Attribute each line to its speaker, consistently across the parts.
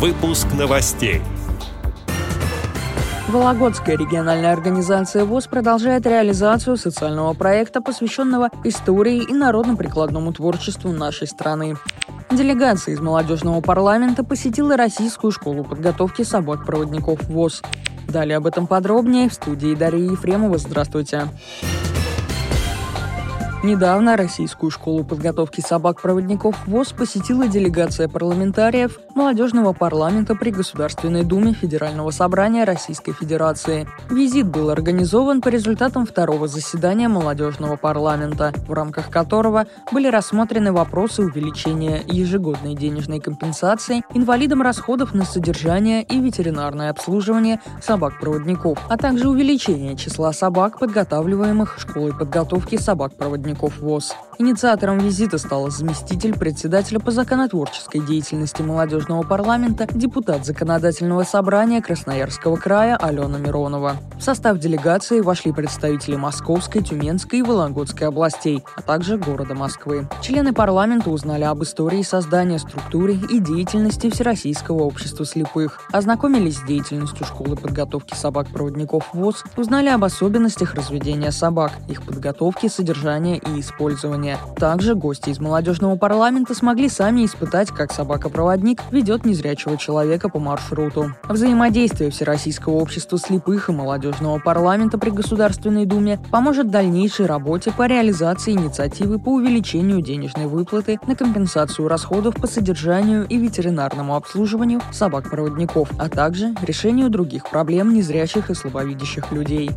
Speaker 1: Выпуск новостей.
Speaker 2: Вологодская региональная организация ВОЗ продолжает реализацию социального проекта, посвященного истории и народно-прикладному творчеству нашей страны. Делегация из молодежного парламента посетила Российскую школу подготовки собак-проводников ВОЗ. Далее об этом подробнее в студии Дарьи Ефремова. Здравствуйте. Здравствуйте. Недавно Российскую школу подготовки собак-проводников ВОЗ посетила делегация парламентариев молодежного парламента при Государственной Думе Федерального собрания Российской Федерации. Визит был организован по результатам второго заседания молодежного парламента, в рамках которого были рассмотрены вопросы увеличения ежегодной денежной компенсации инвалидам расходов на содержание и ветеринарное обслуживание собак-проводников, а также увеличение числа собак, подготавливаемых школой подготовки собак-проводников сотрудников ВОЗ. Инициатором визита стала заместитель председателя по законотворческой деятельности молодежного парламента, депутат законодательного собрания Красноярского края Алена Миронова. В состав делегации вошли представители Московской, Тюменской и Вологодской областей, а также города Москвы. Члены парламента узнали об истории создания, структуре и деятельности Всероссийского общества слепых, ознакомились с деятельностью школы подготовки собак-проводников ВОЗ, узнали об особенностях разведения собак, их подготовки, содержания и использования. Также гости из молодежного парламента смогли сами испытать, как собака-проводник ведет незрячего человека по маршруту. Взаимодействие Всероссийского общества слепых и молодежного парламента при Государственной Думе поможет дальнейшей работе по реализации инициативы по увеличению денежной выплаты на компенсацию расходов по содержанию и ветеринарному обслуживанию собак-проводников, а также решению других проблем незрячих и слабовидящих людей.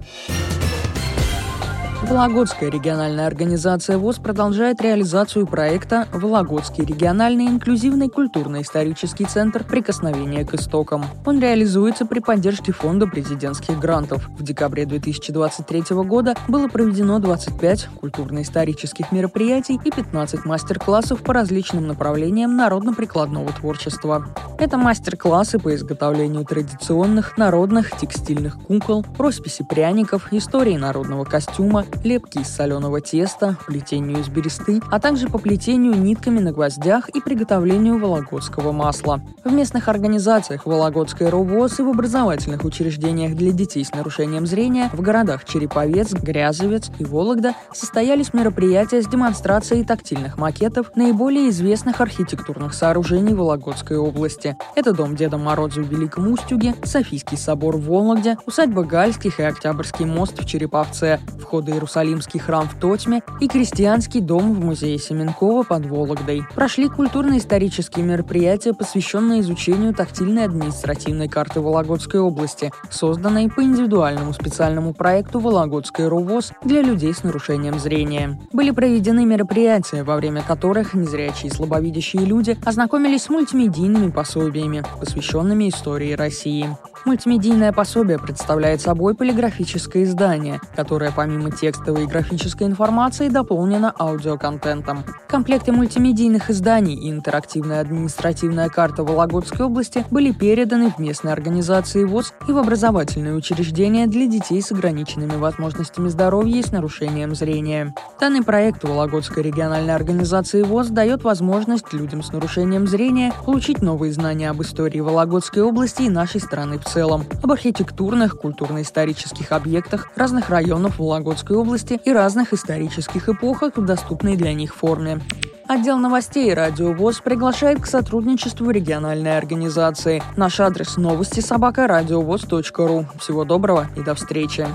Speaker 2: Вологодская региональная организация ВОЗ продолжает реализацию проекта «Вологодский региональный инклюзивный культурно-исторический центр прикосновения к истокам». Он реализуется при поддержке Фонда президентских грантов. В декабре 2023 года было проведено 25 культурно-исторических мероприятий и 15 мастер-классов по различным направлениям народно-прикладного творчества. Это мастер-классы по изготовлению традиционных народных текстильных кукол, росписи пряников, истории народного костюма, лепки из соленого теста, плетению из бересты, а также по плетению нитками на гвоздях и приготовлению вологодского масла. В местных организациях Вологодской РОВОЗ и в образовательных учреждениях для детей с нарушением зрения в городах Череповец, Грязовец и Вологда состоялись мероприятия с демонстрацией тактильных макетов наиболее известных архитектурных сооружений Вологодской области. Это дом Деда Мороза в Великом Устюге, Софийский собор в Вологде, усадьба Гальских и Октябрьский мост в Череповце, входы Иерусалимский храм в Тотьме и крестьянский дом в музее Семенкова под Вологдой. Прошли культурно-исторические мероприятия, посвященные изучению тактильной административной карты Вологодской области, созданной по индивидуальному специальному проекту Вологодской РУВОЗ для людей с нарушением зрения. Были проведены мероприятия, во время которых незрячие и слабовидящие люди ознакомились с мультимедийными пособиями, посвященными истории России. Мультимедийное пособие представляет собой полиграфическое издание, которое помимо текстовой и графической информации дополнено аудиоконтентом. Комплекты мультимедийных изданий и интерактивная административная карта Вологодской области были переданы в местные организации ВОЗ и в образовательные учреждения для детей с ограниченными возможностями здоровья и с нарушением зрения. Данный проект Вологодской региональной организации ВОЗ дает возможность людям с нарушением зрения получить новые знания об истории Вологодской области и нашей страны в целом, об архитектурных, культурно-исторических объектах разных районов Вологодской области и разных исторических эпохах в доступной для них форме. Отдел новостей «Радио ВОЗ» приглашает к сотрудничеству региональной организации. Наш адрес новости собака ру. Всего доброго и до встречи.